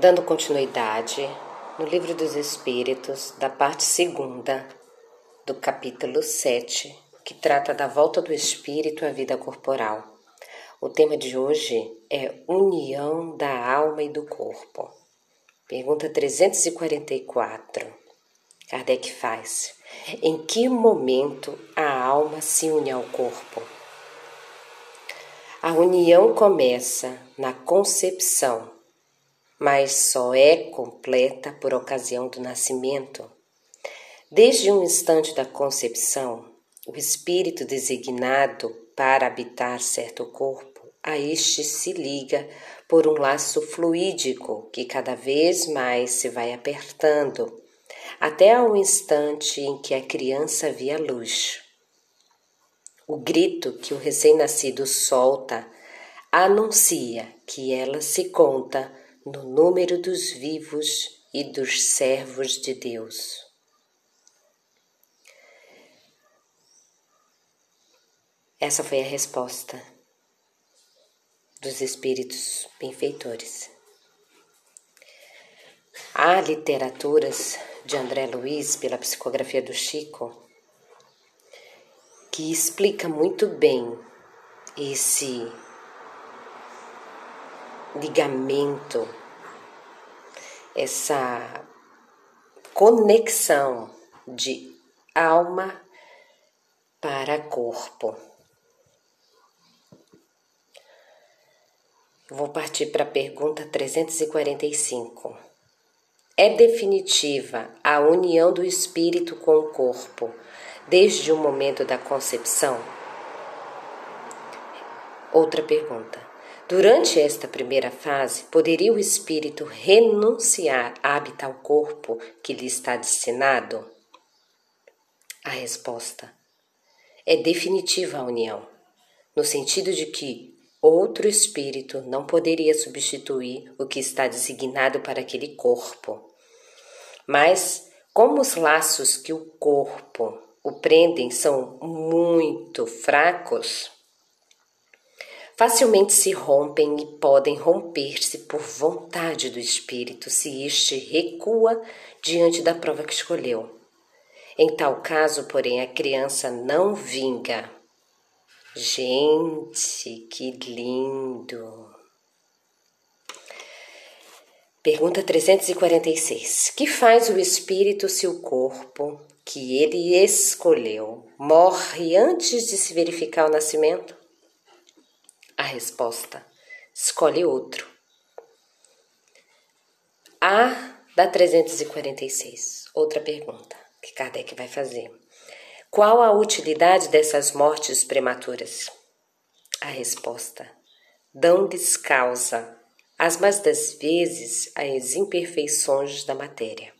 Dando continuidade no Livro dos Espíritos, da parte segunda do capítulo 7, que trata da volta do espírito à vida corporal. O tema de hoje é União da alma e do corpo. Pergunta 344. Kardec faz: Em que momento a alma se une ao corpo? A união começa na concepção mas só é completa por ocasião do nascimento. Desde um instante da concepção, o espírito designado para habitar certo corpo, a este se liga por um laço fluídico que cada vez mais se vai apertando, até ao instante em que a criança vê a luz. O grito que o recém-nascido solta anuncia que ela se conta no número dos vivos e dos servos de Deus. Essa foi a resposta dos espíritos benfeitores. Há literaturas de André Luiz pela psicografia do Chico que explica muito bem esse ligamento, essa conexão de alma para corpo. Vou partir para a pergunta 345. É definitiva a união do espírito com o corpo desde o momento da concepção? Outra pergunta. Durante esta primeira fase, poderia o espírito renunciar a habitar o corpo que lhe está destinado? A resposta é definitiva a união, no sentido de que outro espírito não poderia substituir o que está designado para aquele corpo. Mas, como os laços que o corpo o prendem são muito fracos, facilmente se rompem e podem romper-se por vontade do espírito se este recua diante da prova que escolheu. Em tal caso, porém, a criança não vinga. Gente, que lindo! Pergunta 346. Que faz o espírito se o corpo que ele escolheu morre antes de se verificar o nascimento? A resposta: escolhe outro. A da 346. Outra pergunta que Kardec vai fazer. Qual a utilidade dessas mortes prematuras? A resposta: dão-lhes causa, as mais das vezes, as imperfeições da matéria.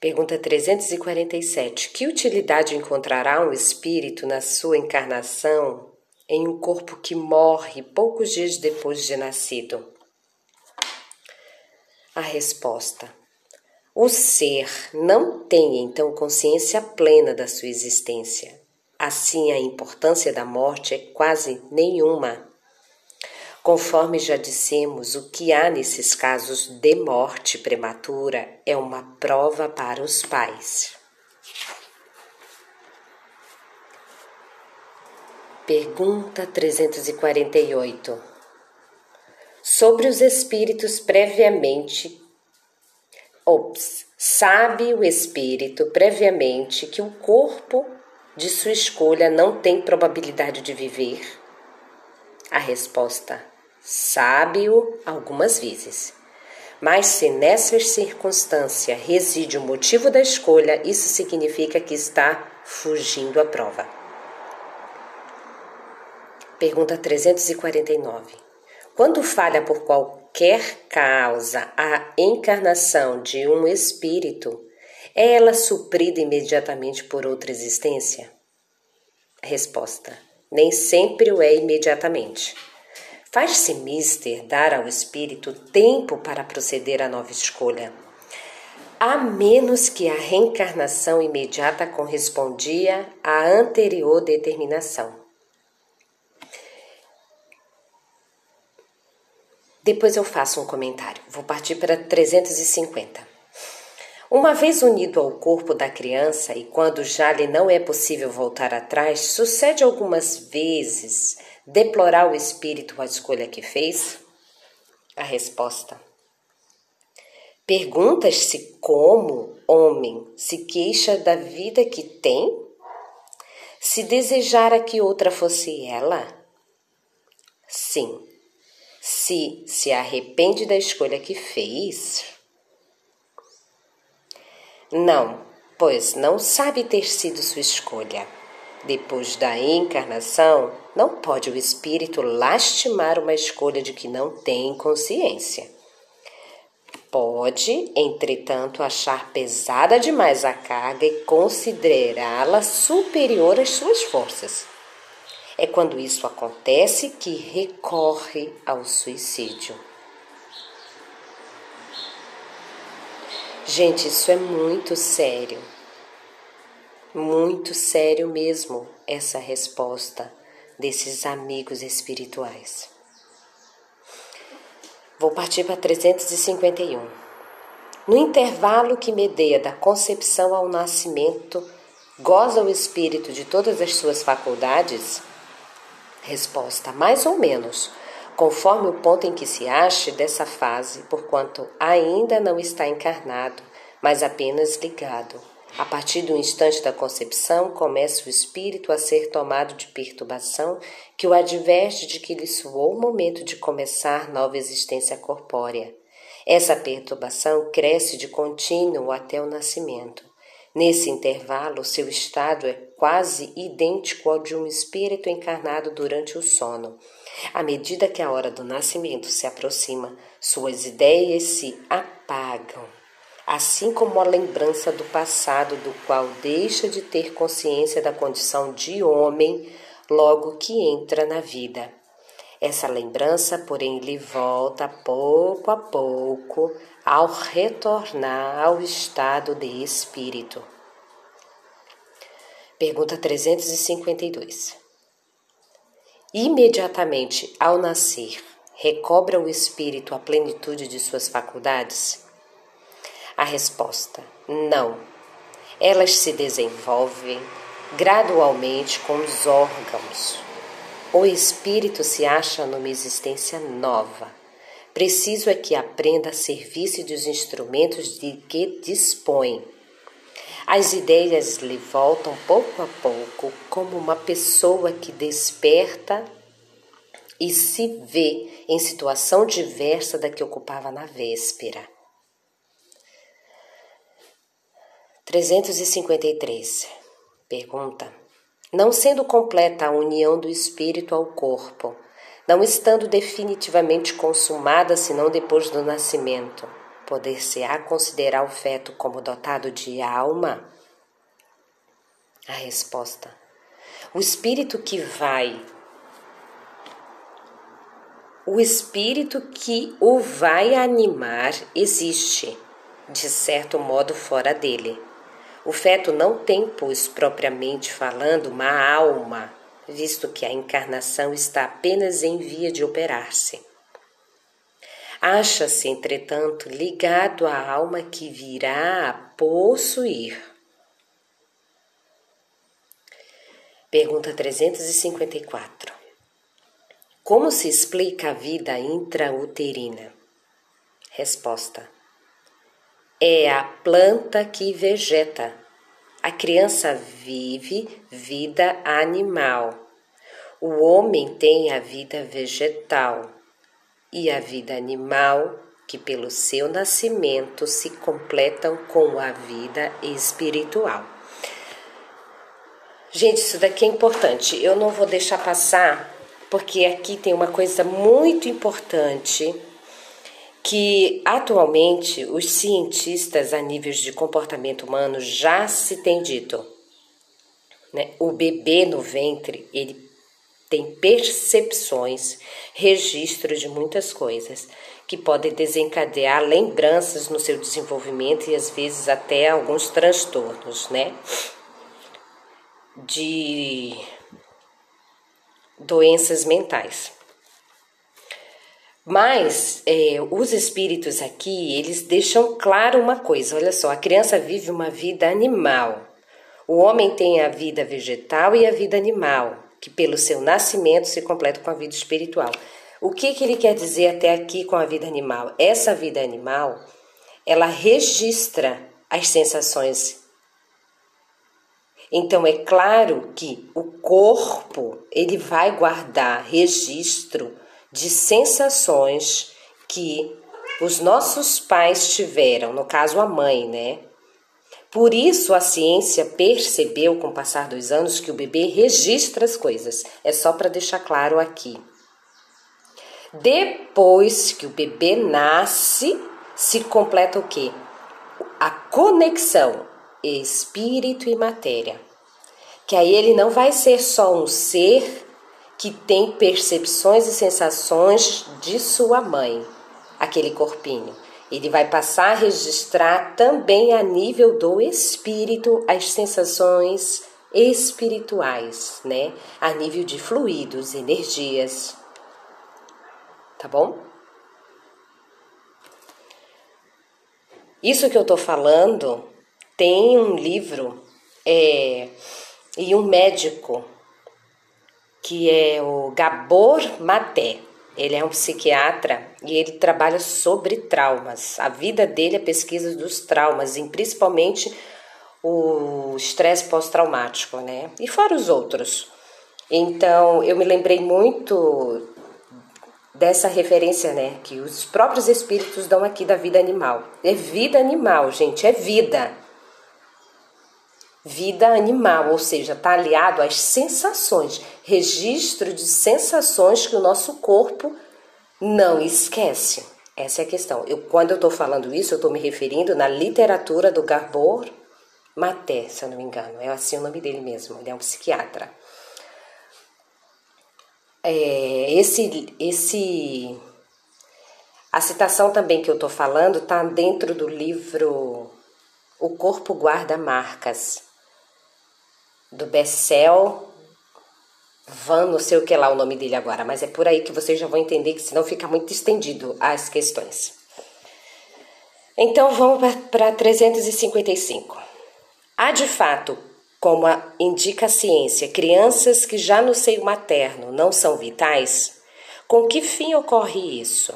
Pergunta 347. Que utilidade encontrará um espírito na sua encarnação em um corpo que morre poucos dias depois de nascido? A resposta: o ser não tem então consciência plena da sua existência. Assim, a importância da morte é quase nenhuma. Conforme já dissemos, o que há nesses casos de morte prematura é uma prova para os pais. Pergunta 348. Sobre os espíritos previamente. Ops, sabe o espírito previamente que o corpo de sua escolha não tem probabilidade de viver? A resposta: sabe-o algumas vezes. Mas se nessa circunstância reside o motivo da escolha, isso significa que está fugindo à prova. Pergunta 349. Quando falha por qualquer causa a encarnação de um espírito, é ela suprida imediatamente por outra existência? Resposta: Nem sempre o é imediatamente. Faz-se mister dar ao espírito tempo para proceder à nova escolha, a menos que a reencarnação imediata correspondia à anterior determinação. Depois eu faço um comentário. Vou partir para 350. Uma vez unido ao corpo da criança e quando já lhe não é possível voltar atrás, sucede algumas vezes deplorar o espírito a escolha que fez? A resposta: Perguntas-se como homem se queixa da vida que tem? Se desejara que outra fosse ela? Sim. Se se arrepende da escolha que fez? Não, pois não sabe ter sido sua escolha. Depois da encarnação, não pode o espírito lastimar uma escolha de que não tem consciência. Pode, entretanto, achar pesada demais a carga e considerá-la superior às suas forças. É quando isso acontece que recorre ao suicídio. Gente, isso é muito sério. Muito sério mesmo essa resposta desses amigos espirituais. Vou partir para 351. No intervalo que medeia da concepção ao nascimento, goza o espírito de todas as suas faculdades? Resposta: mais ou menos conforme o ponto em que se ache dessa fase, porquanto ainda não está encarnado, mas apenas ligado. A partir do instante da concepção, começa o espírito a ser tomado de perturbação que o adverte de que lhe soou o momento de começar nova existência corpórea. Essa perturbação cresce de contínuo até o nascimento. Nesse intervalo, seu estado é quase idêntico ao de um espírito encarnado durante o sono. À medida que a hora do nascimento se aproxima, suas ideias se apagam, assim como a lembrança do passado, do qual deixa de ter consciência da condição de homem logo que entra na vida. Essa lembrança, porém, lhe volta pouco a pouco ao retornar ao estado de espírito. Pergunta 352. Imediatamente ao nascer, recobra o espírito a plenitude de suas faculdades? A resposta: não. Elas se desenvolvem gradualmente com os órgãos. O espírito se acha numa existência nova. Preciso é que aprenda a serviço dos instrumentos de que dispõe as ideias lhe voltam pouco a pouco como uma pessoa que desperta e se vê em situação diversa da que ocupava na véspera. 353. Pergunta: Não sendo completa a união do espírito ao corpo, não estando definitivamente consumada senão depois do nascimento, Poder-se-á considerar o feto como dotado de alma? A resposta: o espírito que vai, o espírito que o vai animar existe, de certo modo, fora dele. O feto não tem, pois, propriamente falando, uma alma, visto que a encarnação está apenas em via de operar-se. Acha-se, entretanto, ligado à alma que virá a possuir. Pergunta 354. Como se explica a vida intrauterina? Resposta: É a planta que vegeta. A criança vive vida animal. O homem tem a vida vegetal e a vida animal, que pelo seu nascimento se completam com a vida espiritual. Gente, isso daqui é importante. Eu não vou deixar passar, porque aqui tem uma coisa muito importante que atualmente os cientistas a níveis de comportamento humano já se tem dito. Né? O bebê no ventre, ele tem percepções, registro de muitas coisas que podem desencadear lembranças no seu desenvolvimento e às vezes até alguns transtornos, né? De doenças mentais. Mas é, os espíritos aqui, eles deixam claro uma coisa: olha só, a criança vive uma vida animal. O homem tem a vida vegetal e a vida animal, que pelo seu nascimento se completa com a vida espiritual. O que, que ele quer dizer até aqui com a vida animal? Essa vida animal, ela registra as sensações. Então é claro que o corpo ele vai guardar registro de sensações que os nossos pais tiveram, no caso a mãe, né? Por isso a ciência percebeu com o passar dos anos que o bebê registra as coisas. É só para deixar claro aqui. Depois que o bebê nasce, se completa o quê? A conexão espírito e matéria. Que aí ele não vai ser só um ser que tem percepções e sensações de sua mãe, aquele corpinho. Ele vai passar a registrar também a nível do espírito as sensações espirituais, né? A nível de fluidos, energias. Tá bom? Isso que eu tô falando tem um livro é, e um médico que é o Gabor Maté. Ele é um psiquiatra e ele trabalha sobre traumas. A vida dele é pesquisa dos traumas, e principalmente o estresse pós-traumático, né? E fora os outros. Então, eu me lembrei muito dessa referência, né, que os próprios espíritos dão aqui da vida animal. É vida animal, gente, é vida vida animal, ou seja, está aliado às sensações, registro de sensações que o nosso corpo não esquece. Essa é a questão. Eu, quando eu estou falando isso, eu estou me referindo na literatura do Gabor Maté, se eu não me engano. É assim o nome dele mesmo, ele é um psiquiatra. É, esse, esse, a citação também que eu estou falando está dentro do livro O Corpo Guarda Marcas, do Bessel Van, não sei o que lá o nome dele agora, mas é por aí que vocês já vão entender que senão fica muito estendido as questões. Então vamos para 355. Há de fato, como indica a ciência, crianças que já no seio materno não são vitais? Com que fim ocorre isso?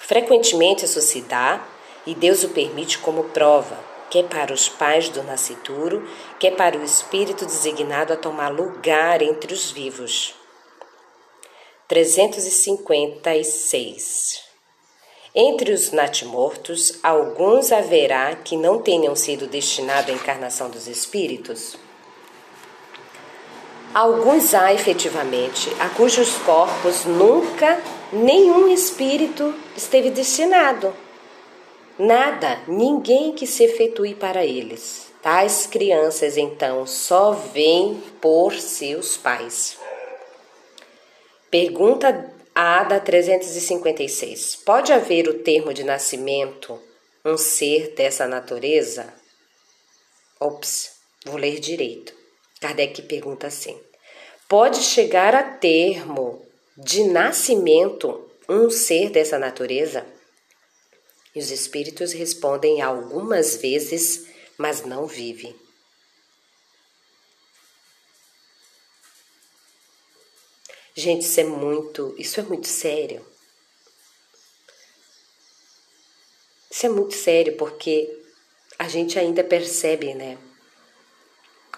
Frequentemente isso se dá e Deus o permite como prova quer para os pais do nascituro, quer para o espírito designado a tomar lugar entre os vivos. 356. Entre os natimortos, alguns haverá que não tenham sido destinados à encarnação dos espíritos? Alguns há efetivamente a cujos corpos nunca nenhum espírito esteve destinado Nada, ninguém que se efetue para eles. Tais crianças, então, só vêm por seus pais. Pergunta A da 356. Pode haver o termo de nascimento um ser dessa natureza? Ops, vou ler direito. Kardec pergunta assim: Pode chegar a termo de nascimento um ser dessa natureza? E os espíritos respondem algumas vezes, mas não vive. Gente, isso é muito, isso é muito sério. Isso é muito sério porque a gente ainda percebe, né?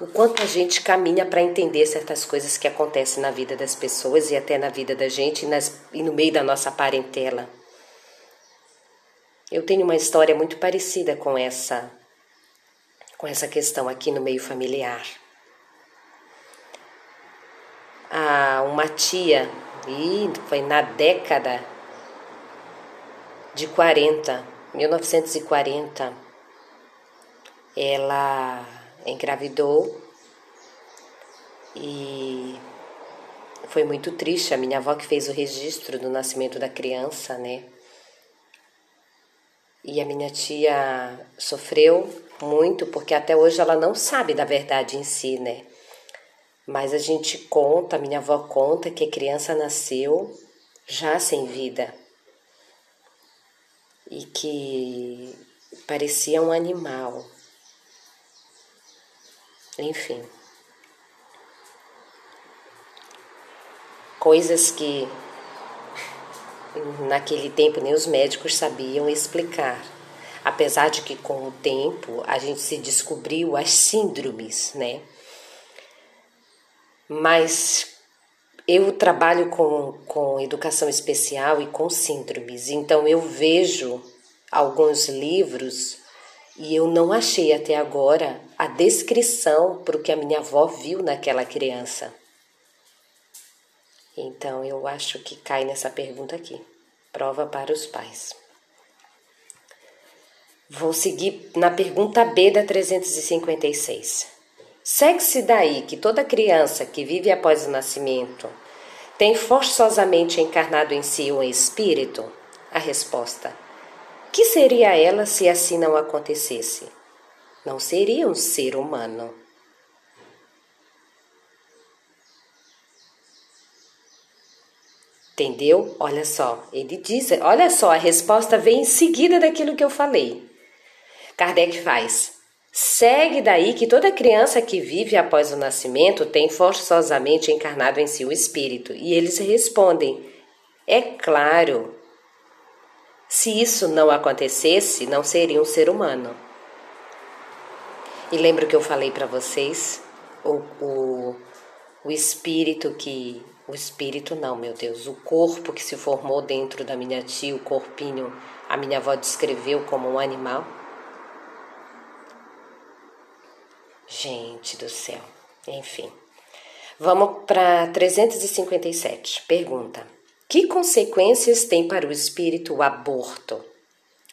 O quanto a gente caminha para entender certas coisas que acontecem na vida das pessoas e até na vida da gente e, nas, e no meio da nossa parentela. Eu tenho uma história muito parecida com essa com essa questão aqui no meio familiar. Ah, uma tia, e foi na década de 40, 1940, ela engravidou e foi muito triste. A minha avó que fez o registro do nascimento da criança, né? E a minha tia sofreu muito porque até hoje ela não sabe da verdade em si, né? Mas a gente conta, minha avó conta que a criança nasceu já sem vida e que parecia um animal. Enfim. Coisas que naquele tempo nem os médicos sabiam explicar. Apesar de que com o tempo a gente se descobriu as síndromes, né? Mas eu trabalho com, com educação especial e com síndromes, então eu vejo alguns livros e eu não achei até agora a descrição para o que a minha avó viu naquela criança. Então eu acho que cai nessa pergunta aqui. Prova para os pais. Vou seguir na pergunta B da 356. Segue-se daí que toda criança que vive após o nascimento tem forçosamente encarnado em si um espírito? A resposta: Que seria ela se assim não acontecesse? Não seria um ser humano. Entendeu? Olha só, ele diz, olha só, a resposta vem em seguida daquilo que eu falei. Kardec faz. Segue daí que toda criança que vive após o nascimento tem forçosamente encarnado em si o espírito. E eles respondem: É claro. Se isso não acontecesse, não seria um ser humano. E lembra que eu falei para vocês? O, o, o espírito que o espírito não, meu Deus. O corpo que se formou dentro da minha tia, o corpinho, a minha avó descreveu como um animal. Gente do céu. Enfim. Vamos para 357. Pergunta: Que consequências tem para o espírito o aborto?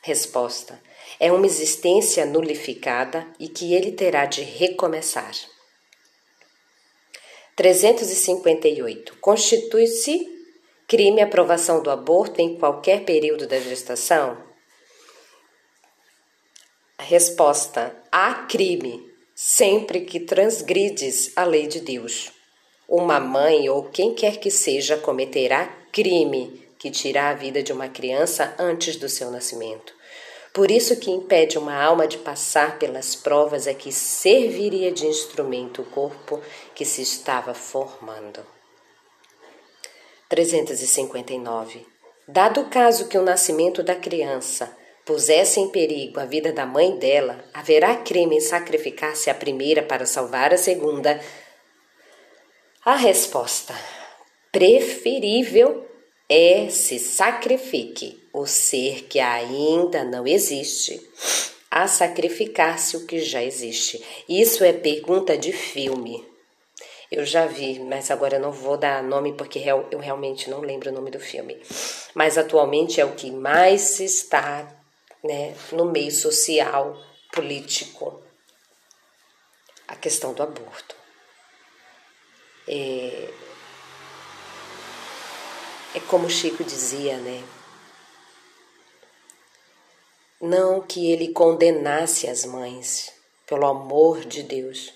Resposta: É uma existência nulificada e que ele terá de recomeçar. 358. Constitui-se crime a aprovação do aborto em qualquer período da gestação? Resposta: há crime sempre que transgrides a lei de Deus. Uma mãe ou quem quer que seja cometerá crime que tira a vida de uma criança antes do seu nascimento. Por isso que impede uma alma de passar pelas provas é que serviria de instrumento o corpo que se estava formando. 359. Dado o caso que o nascimento da criança pusesse em perigo a vida da mãe dela, haverá crime em sacrificar-se a primeira para salvar a segunda? A resposta: preferível é se sacrifique o ser que ainda não existe a sacrificar-se o que já existe. Isso é pergunta de filme. Eu já vi, mas agora não vou dar nome porque eu realmente não lembro o nome do filme. Mas atualmente é o que mais se está né, no meio social, político, a questão do aborto. É, é como Chico dizia, né? Não que ele condenasse as mães, pelo amor de Deus,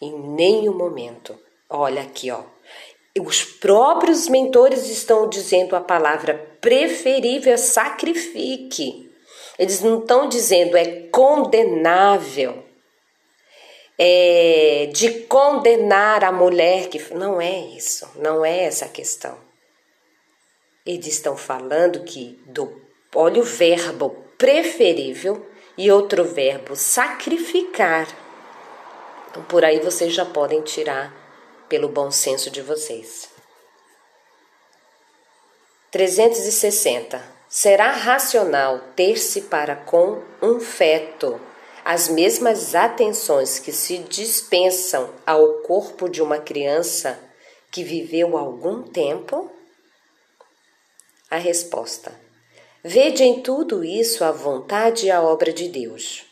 em nenhum momento. Olha aqui, ó. Os próprios mentores estão dizendo a palavra preferível sacrifique. Eles não estão dizendo é condenável. É de condenar a mulher que não é isso, não é essa a questão. Eles estão falando que do olha o verbo preferível e outro verbo sacrificar. Então por aí vocês já podem tirar pelo bom senso de vocês. 360. Será racional ter-se para com um feto as mesmas atenções que se dispensam ao corpo de uma criança que viveu algum tempo? A resposta: Vede em tudo isso a vontade e a obra de Deus.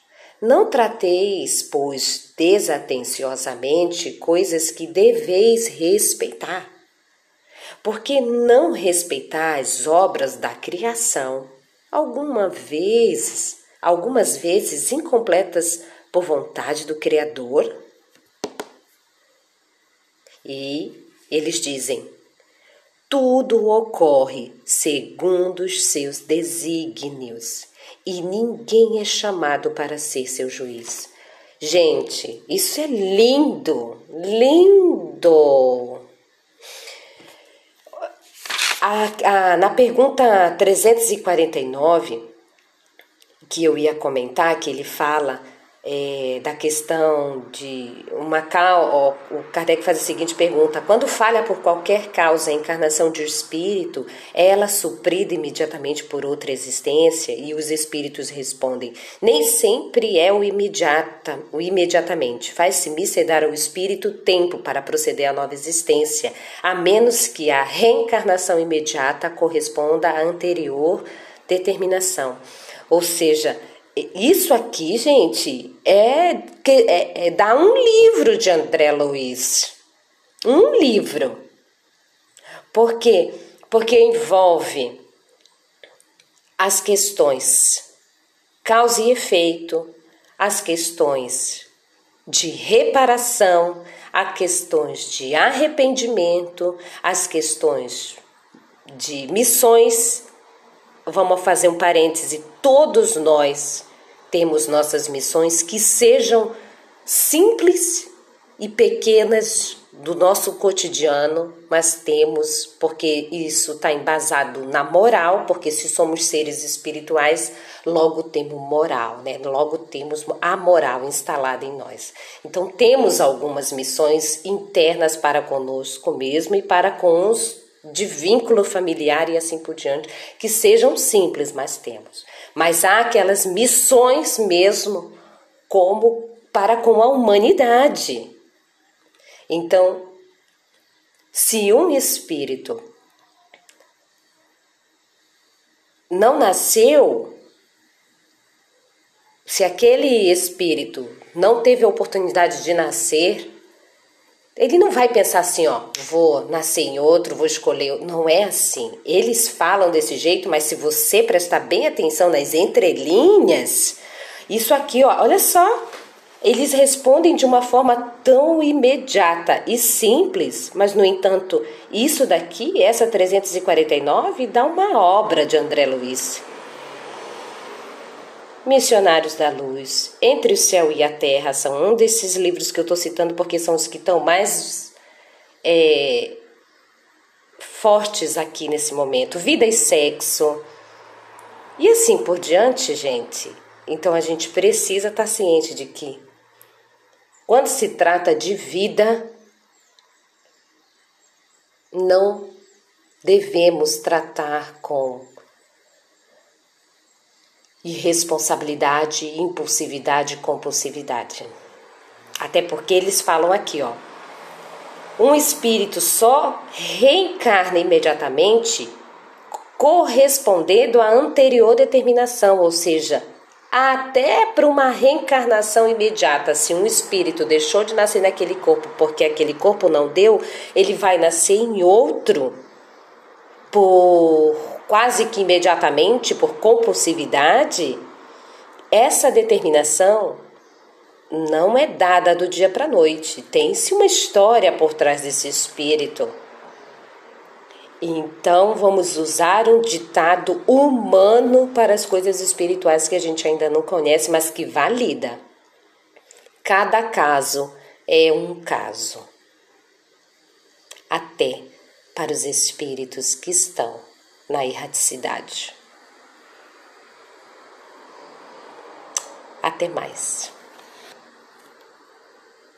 Não trateis, pois, desatenciosamente coisas que deveis respeitar. Porque não respeitais obras da criação, alguma vezes, algumas vezes incompletas por vontade do Criador? E eles dizem: tudo ocorre segundo os seus desígnios e ninguém é chamado para ser seu juiz. Gente, isso é lindo, lindo. A, a, na pergunta 349, que eu ia comentar, que ele fala é, da questão de uma causa. O Kardec faz a seguinte pergunta: quando falha por qualquer causa a encarnação de espírito, é ela suprida imediatamente por outra existência? E os espíritos respondem: nem sempre é o imediata, o imediatamente. Faz-se missa dar ao espírito tempo para proceder à nova existência, a menos que a reencarnação imediata corresponda à anterior determinação. Ou seja, isso aqui, gente, é, é, é dá um livro de André Luiz. Um livro. Por quê? Porque envolve as questões causa e efeito, as questões de reparação, as questões de arrependimento, as questões de missões vamos fazer um parêntese, todos nós temos nossas missões que sejam simples e pequenas do nosso cotidiano, mas temos, porque isso está embasado na moral, porque se somos seres espirituais, logo temos moral, né? Logo temos a moral instalada em nós. Então temos algumas missões internas para conosco mesmo e para com os de vínculo familiar e assim por diante, que sejam simples, mas temos. Mas há aquelas missões mesmo, como para com a humanidade. Então, se um espírito não nasceu, se aquele espírito não teve a oportunidade de nascer, ele não vai pensar assim, ó, vou nascer em outro, vou escolher. Não é assim. Eles falam desse jeito, mas se você prestar bem atenção nas entrelinhas, isso aqui, ó, olha só. Eles respondem de uma forma tão imediata e simples, mas no entanto, isso daqui, essa 349, dá uma obra de André Luiz. Missionários da Luz, Entre o Céu e a Terra são um desses livros que eu estou citando porque são os que estão mais é, fortes aqui nesse momento. Vida e Sexo. E assim por diante, gente. Então a gente precisa estar tá ciente de que quando se trata de vida, não devemos tratar com irresponsabilidade, impulsividade compulsividade. Até porque eles falam aqui, ó. Um espírito só reencarna imediatamente correspondendo à anterior determinação, ou seja, até para uma reencarnação imediata. Se um espírito deixou de nascer naquele corpo porque aquele corpo não deu, ele vai nascer em outro por quase que imediatamente por compulsividade, essa determinação não é dada do dia para a noite. Tem-se uma história por trás desse espírito. Então vamos usar um ditado humano para as coisas espirituais que a gente ainda não conhece, mas que valida. Cada caso é um caso. Até para os espíritos que estão na erraticidade. Até mais.